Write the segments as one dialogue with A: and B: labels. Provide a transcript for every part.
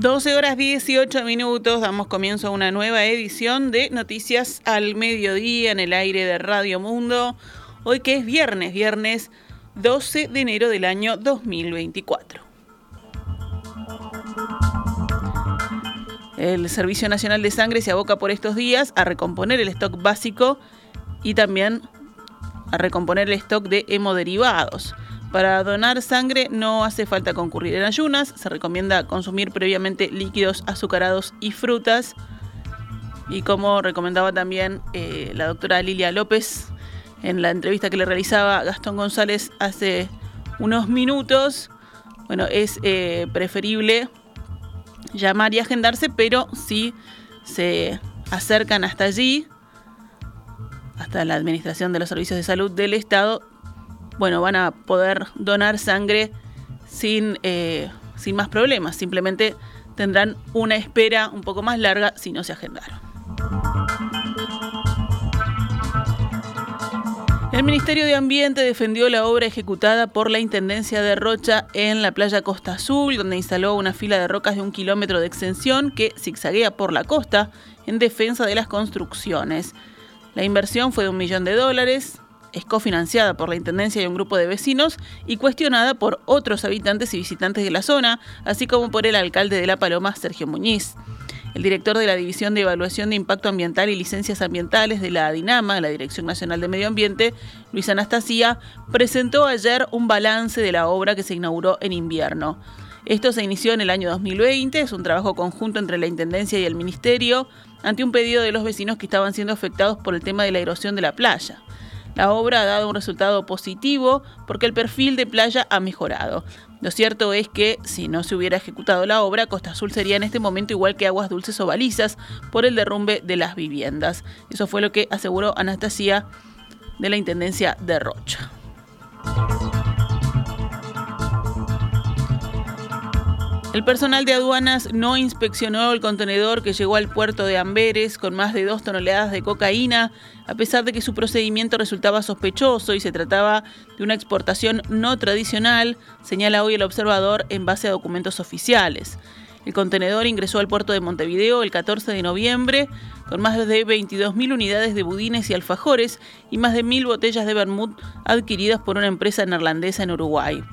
A: 12 horas 18 minutos, damos comienzo a una nueva edición de Noticias al Mediodía en el aire de Radio Mundo. Hoy que es viernes, viernes 12 de enero del año 2024. El Servicio Nacional de Sangre se aboca por estos días a recomponer el stock básico y también a recomponer el stock de hemoderivados. Para donar sangre no hace falta concurrir en ayunas, se recomienda consumir previamente líquidos azucarados y frutas. Y como recomendaba también eh, la doctora Lilia López en la entrevista que le realizaba Gastón González hace unos minutos, bueno, es eh, preferible llamar y agendarse, pero si se acercan hasta allí, hasta la Administración de los Servicios de Salud del Estado, bueno, van a poder donar sangre sin, eh, sin más problemas. Simplemente tendrán una espera un poco más larga si no se agendaron. El Ministerio de Ambiente defendió la obra ejecutada por la Intendencia de Rocha en la playa Costa Azul, donde instaló una fila de rocas de un kilómetro de extensión que zigzaguea por la costa en defensa de las construcciones. La inversión fue de un millón de dólares, es cofinanciada por la Intendencia y un grupo de vecinos y cuestionada por otros habitantes y visitantes de la zona, así como por el alcalde de La Paloma, Sergio Muñiz. El director de la División de Evaluación de Impacto Ambiental y Licencias Ambientales de la DINAMA, la Dirección Nacional de Medio Ambiente, Luis Anastasia, presentó ayer un balance de la obra que se inauguró en invierno. Esto se inició en el año 2020, es un trabajo conjunto entre la Intendencia y el Ministerio, ante un pedido de los vecinos que estaban siendo afectados por el tema de la erosión de la playa. La obra ha dado un resultado positivo porque el perfil de playa ha mejorado. Lo cierto es que si no se hubiera ejecutado la obra, Costa Azul sería en este momento igual que aguas dulces o balizas por el derrumbe de las viviendas. Eso fue lo que aseguró Anastasia de la Intendencia de Rocha. El personal de aduanas no inspeccionó el contenedor que llegó al puerto de Amberes con más de dos toneladas de cocaína, a pesar de que su procedimiento resultaba sospechoso y se trataba de una exportación no tradicional, señala hoy el observador en base a documentos oficiales. El contenedor ingresó al puerto de Montevideo el 14 de noviembre con más de 22.000 unidades de budines y alfajores y más de 1.000 botellas de vermut adquiridas por una empresa neerlandesa en Uruguay.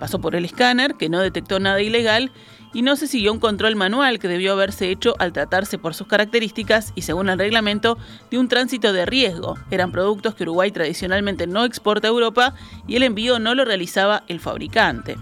A: Pasó por el escáner, que no detectó nada ilegal, y no se siguió un control manual que debió haberse hecho al tratarse por sus características y según el reglamento de un tránsito de riesgo. Eran productos que Uruguay tradicionalmente no exporta a Europa y el envío no lo realizaba el fabricante.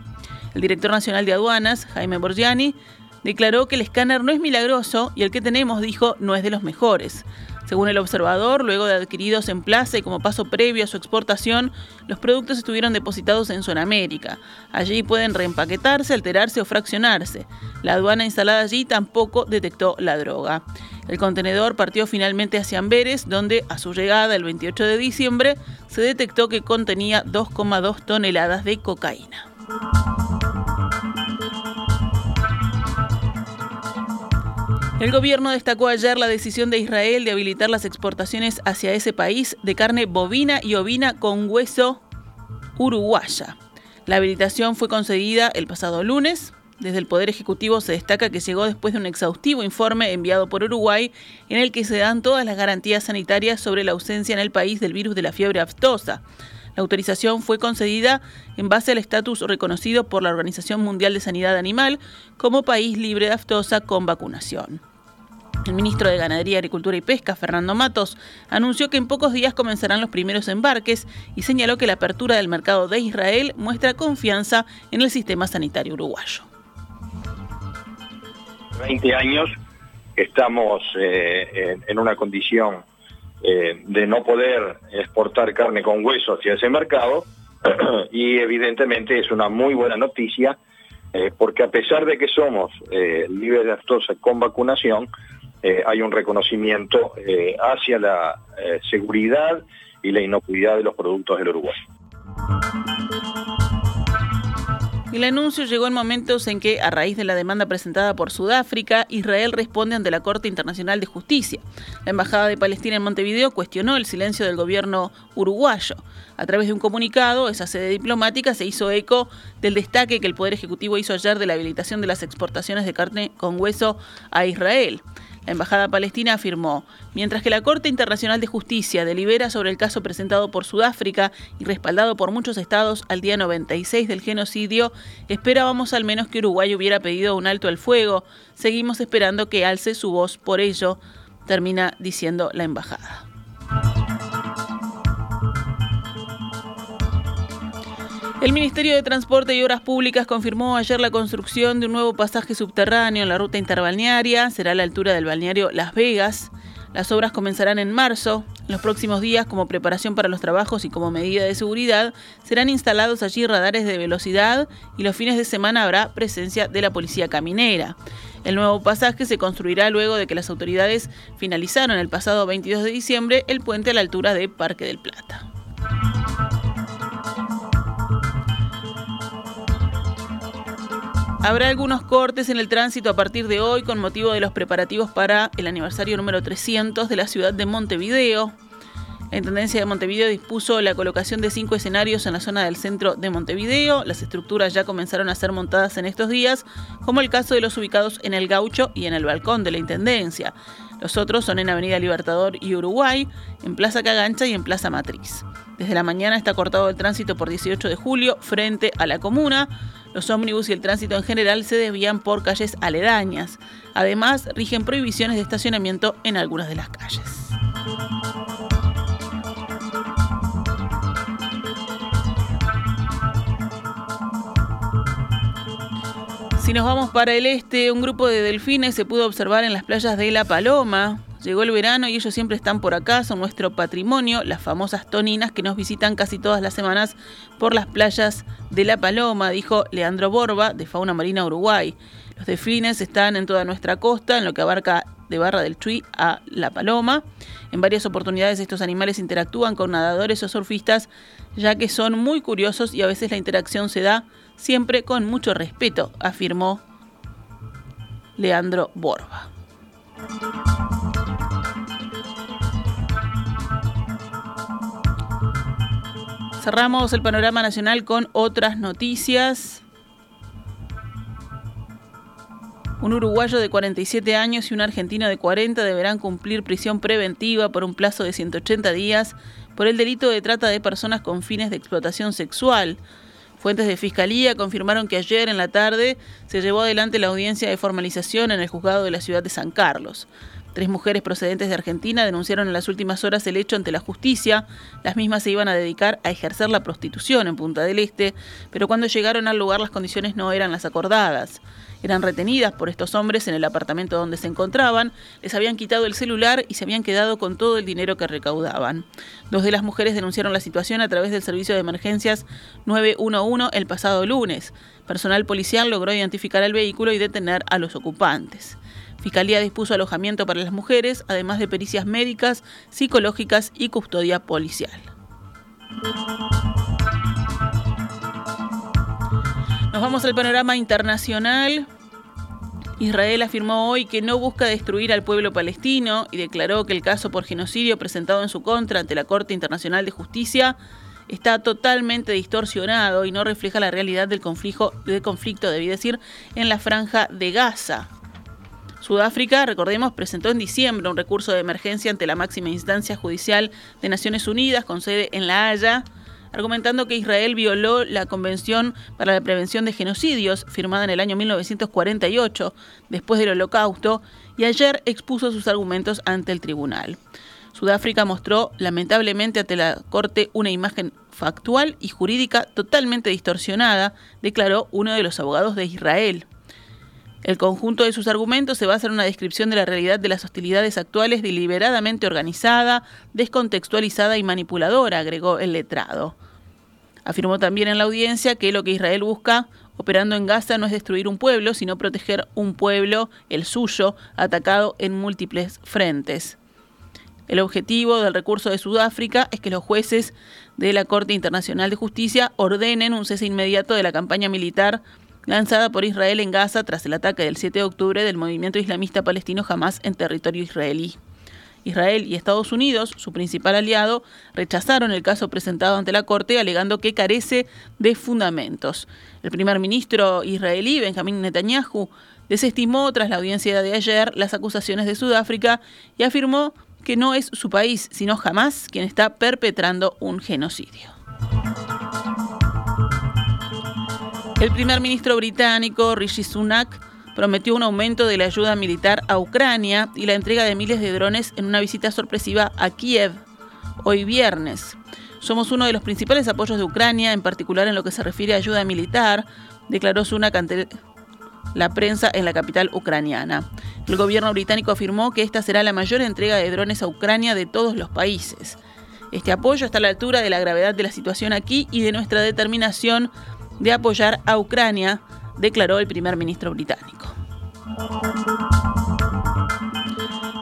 A: El director nacional de aduanas, Jaime Borgiani, declaró que el escáner no es milagroso y el que tenemos, dijo, no es de los mejores. Según el observador, luego de adquiridos en plaza y como paso previo a su exportación, los productos estuvieron depositados en Sudamérica. Allí pueden reempaquetarse, alterarse o fraccionarse. La aduana instalada allí tampoco detectó la droga. El contenedor partió finalmente hacia Amberes, donde a su llegada el 28 de diciembre se detectó que contenía 2,2 toneladas de cocaína. El gobierno destacó ayer la decisión de Israel de habilitar las exportaciones hacia ese país de carne bovina y ovina con hueso uruguaya. La habilitación fue concedida el pasado lunes. Desde el Poder Ejecutivo se destaca que llegó después de un exhaustivo informe enviado por Uruguay en el que se dan todas las garantías sanitarias sobre la ausencia en el país del virus de la fiebre aftosa. La autorización fue concedida en base al estatus reconocido por la Organización Mundial de Sanidad Animal como país libre de aftosa con vacunación. El ministro de Ganadería, Agricultura y Pesca, Fernando Matos, anunció que en pocos días comenzarán los primeros embarques y señaló que la apertura del mercado de Israel muestra confianza en el sistema sanitario uruguayo.
B: 20 años estamos eh, en, una condición eh, de no poder exportar carne con hueso hacia ese mercado y evidentemente es una muy buena noticia eh, porque a pesar de que somos libres de aftosa con vacunación, eh, hay un reconocimiento eh, hacia la eh, seguridad y la inocuidad de los productos del Uruguay.
A: El anuncio llegó en momentos en que, a raíz de la demanda presentada por Sudáfrica, Israel responde ante la Corte Internacional de Justicia. La Embajada de Palestina en Montevideo cuestionó el silencio del gobierno uruguayo. A través de un comunicado, esa sede diplomática se hizo eco del destaque que el Poder Ejecutivo hizo ayer de la habilitación de las exportaciones de carne con hueso a Israel. La Embajada Palestina afirmó, mientras que la Corte Internacional de Justicia delibera sobre el caso presentado por Sudáfrica y respaldado por muchos estados al día 96 del genocidio, esperábamos al menos que Uruguay hubiera pedido un alto al fuego. Seguimos esperando que alce su voz por ello, termina diciendo la Embajada. El Ministerio de Transporte y Obras Públicas confirmó ayer la construcción de un nuevo pasaje subterráneo en la ruta interbalnearia. Será a la altura del balneario Las Vegas. Las obras comenzarán en marzo. En los próximos días, como preparación para los trabajos y como medida de seguridad, serán instalados allí radares de velocidad y los fines de semana habrá presencia de la policía caminera. El nuevo pasaje se construirá luego de que las autoridades finalizaron el pasado 22 de diciembre el puente a la altura de Parque del Plata. Habrá algunos cortes en el tránsito a partir de hoy con motivo de los preparativos para el aniversario número 300 de la ciudad de Montevideo. La Intendencia de Montevideo dispuso la colocación de cinco escenarios en la zona del centro de Montevideo. Las estructuras ya comenzaron a ser montadas en estos días, como el caso de los ubicados en el Gaucho y en el balcón de la Intendencia. Los otros son en Avenida Libertador y Uruguay, en Plaza Cagancha y en Plaza Matriz. Desde la mañana está cortado el tránsito por 18 de julio frente a la comuna. Los ómnibus y el tránsito en general se desvían por calles aledañas. Además, rigen prohibiciones de estacionamiento en algunas de las calles. Si nos vamos para el este, un grupo de delfines se pudo observar en las playas de La Paloma. Llegó el verano y ellos siempre están por acá, son nuestro patrimonio, las famosas toninas que nos visitan casi todas las semanas por las playas de La Paloma, dijo Leandro Borba, de Fauna Marina Uruguay. Los delfines están en toda nuestra costa, en lo que abarca de Barra del Chuy a La Paloma. En varias oportunidades estos animales interactúan con nadadores o surfistas, ya que son muy curiosos y a veces la interacción se da siempre con mucho respeto, afirmó Leandro Borba. Cerramos el panorama nacional con otras noticias. Un uruguayo de 47 años y un argentino de 40 deberán cumplir prisión preventiva por un plazo de 180 días por el delito de trata de personas con fines de explotación sexual. Fuentes de Fiscalía confirmaron que ayer en la tarde se llevó adelante la audiencia de formalización en el juzgado de la ciudad de San Carlos. Tres mujeres procedentes de Argentina denunciaron en las últimas horas el hecho ante la justicia. Las mismas se iban a dedicar a ejercer la prostitución en Punta del Este, pero cuando llegaron al lugar las condiciones no eran las acordadas. Eran retenidas por estos hombres en el apartamento donde se encontraban, les habían quitado el celular y se habían quedado con todo el dinero que recaudaban. Dos de las mujeres denunciaron la situación a través del servicio de emergencias 911 el pasado lunes. Personal policial logró identificar el vehículo y detener a los ocupantes. Fiscalía dispuso alojamiento para las mujeres, además de pericias médicas, psicológicas y custodia policial. Nos vamos al panorama internacional. Israel afirmó hoy que no busca destruir al pueblo palestino y declaró que el caso por genocidio presentado en su contra ante la Corte Internacional de Justicia está totalmente distorsionado y no refleja la realidad del conflicto, del conflicto debí decir, en la franja de Gaza. Sudáfrica, recordemos, presentó en diciembre un recurso de emergencia ante la máxima instancia judicial de Naciones Unidas con sede en La Haya, argumentando que Israel violó la Convención para la Prevención de Genocidios, firmada en el año 1948, después del Holocausto, y ayer expuso sus argumentos ante el tribunal. Sudáfrica mostró lamentablemente ante la Corte una imagen factual y jurídica totalmente distorsionada, declaró uno de los abogados de Israel. El conjunto de sus argumentos se basa en una descripción de la realidad de las hostilidades actuales deliberadamente organizada, descontextualizada y manipuladora, agregó el letrado. Afirmó también en la audiencia que lo que Israel busca operando en Gaza no es destruir un pueblo, sino proteger un pueblo, el suyo, atacado en múltiples frentes. El objetivo del recurso de Sudáfrica es que los jueces de la Corte Internacional de Justicia ordenen un cese inmediato de la campaña militar lanzada por Israel en Gaza tras el ataque del 7 de octubre del movimiento islamista palestino Hamas en territorio israelí. Israel y Estados Unidos, su principal aliado, rechazaron el caso presentado ante la Corte alegando que carece de fundamentos. El primer ministro israelí, Benjamín Netanyahu, desestimó tras la audiencia de ayer las acusaciones de Sudáfrica y afirmó que no es su país, sino jamás quien está perpetrando un genocidio. El primer ministro británico, Rishi Sunak, prometió un aumento de la ayuda militar a Ucrania y la entrega de miles de drones en una visita sorpresiva a Kiev hoy viernes. Somos uno de los principales apoyos de Ucrania, en particular en lo que se refiere a ayuda militar, declaró Sunak ante la prensa en la capital ucraniana. El gobierno británico afirmó que esta será la mayor entrega de drones a Ucrania de todos los países. Este apoyo está a la altura de la gravedad de la situación aquí y de nuestra determinación de apoyar a Ucrania, declaró el primer ministro británico.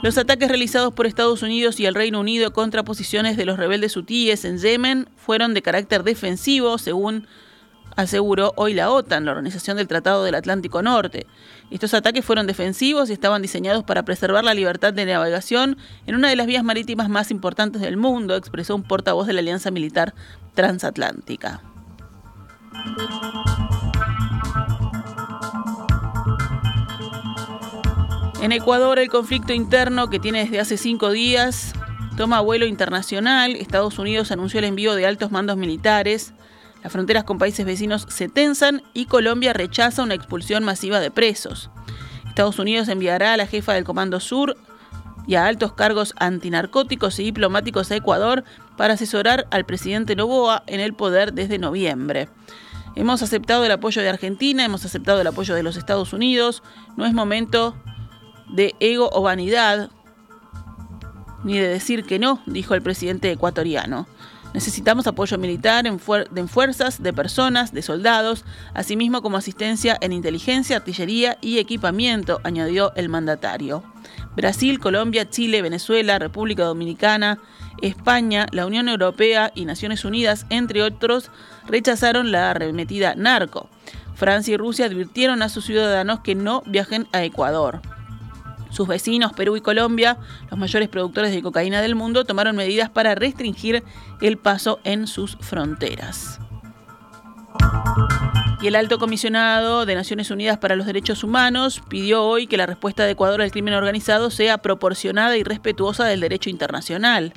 A: Los ataques realizados por Estados Unidos y el Reino Unido contra posiciones de los rebeldes hutíes en Yemen fueron de carácter defensivo, según aseguró hoy la OTAN, la Organización del Tratado del Atlántico Norte. Estos ataques fueron defensivos y estaban diseñados para preservar la libertad de navegación en una de las vías marítimas más importantes del mundo, expresó un portavoz de la Alianza Militar Transatlántica. En Ecuador, el conflicto interno que tiene desde hace cinco días toma vuelo internacional. Estados Unidos anunció el envío de altos mandos militares. Las fronteras con países vecinos se tensan y Colombia rechaza una expulsión masiva de presos. Estados Unidos enviará a la jefa del Comando Sur y a altos cargos antinarcóticos y diplomáticos a Ecuador para asesorar al presidente Novoa en el poder desde noviembre. Hemos aceptado el apoyo de Argentina, hemos aceptado el apoyo de los Estados Unidos. No es momento de ego o vanidad, ni de decir que no, dijo el presidente ecuatoriano. Necesitamos apoyo militar en, fuerzas, de personas, de soldados, asimismo como asistencia en inteligencia, artillería y equipamiento, añadió el mandatario. Brasil, Colombia, Chile, Venezuela, República Dominicana, España, la Unión Europea y Naciones Unidas, entre otros, rechazaron la arremetida narco. Francia y Rusia advirtieron a sus ciudadanos que no viajen a Ecuador. Sus vecinos, Perú y Colombia, los mayores productores de cocaína del mundo, tomaron medidas para restringir el paso en sus fronteras. Y el alto comisionado de Naciones Unidas para los Derechos Humanos pidió hoy que la respuesta de Ecuador al crimen organizado sea proporcionada y respetuosa del derecho internacional.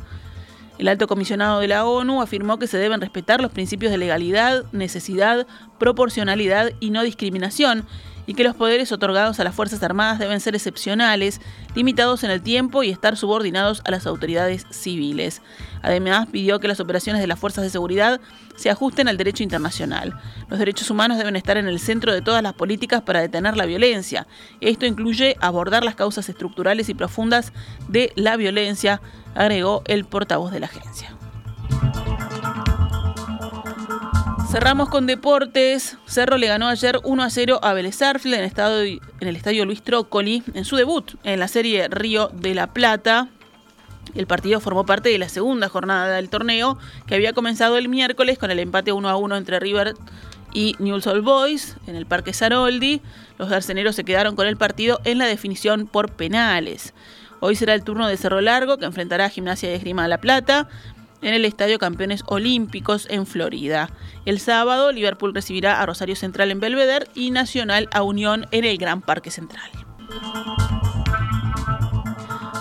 A: El alto comisionado de la ONU afirmó que se deben respetar los principios de legalidad, necesidad, proporcionalidad y no discriminación y que los poderes otorgados a las Fuerzas Armadas deben ser excepcionales, limitados en el tiempo y estar subordinados a las autoridades civiles. Además, pidió que las operaciones de las fuerzas de seguridad se ajusten al derecho internacional. Los derechos humanos deben estar en el centro de todas las políticas para detener la violencia. Esto incluye abordar las causas estructurales y profundas de la violencia, agregó el portavoz de la agencia. Cerramos con deportes. Cerro le ganó ayer 1 a 0 a Vélez en, en el estadio Luis Trócoli en su debut en la serie Río de la Plata. El partido formó parte de la segunda jornada del torneo que había comenzado el miércoles con el empate 1 a 1 entre River y Newell's Old Boys en el Parque Saroldi. Los garceneros se quedaron con el partido en la definición por penales. Hoy será el turno de Cerro Largo que enfrentará a Gimnasia de Esgrima La Plata en el Estadio Campeones Olímpicos en Florida. El sábado, Liverpool recibirá a Rosario Central en Belvedere y Nacional a Unión en el Gran Parque Central.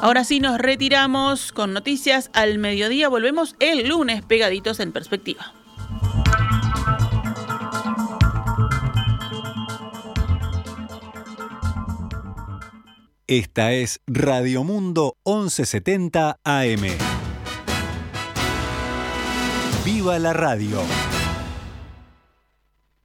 A: Ahora sí nos retiramos con noticias al mediodía. Volvemos el lunes pegaditos en perspectiva.
C: Esta es Radio Mundo 1170 AM. ¡Viva la radio!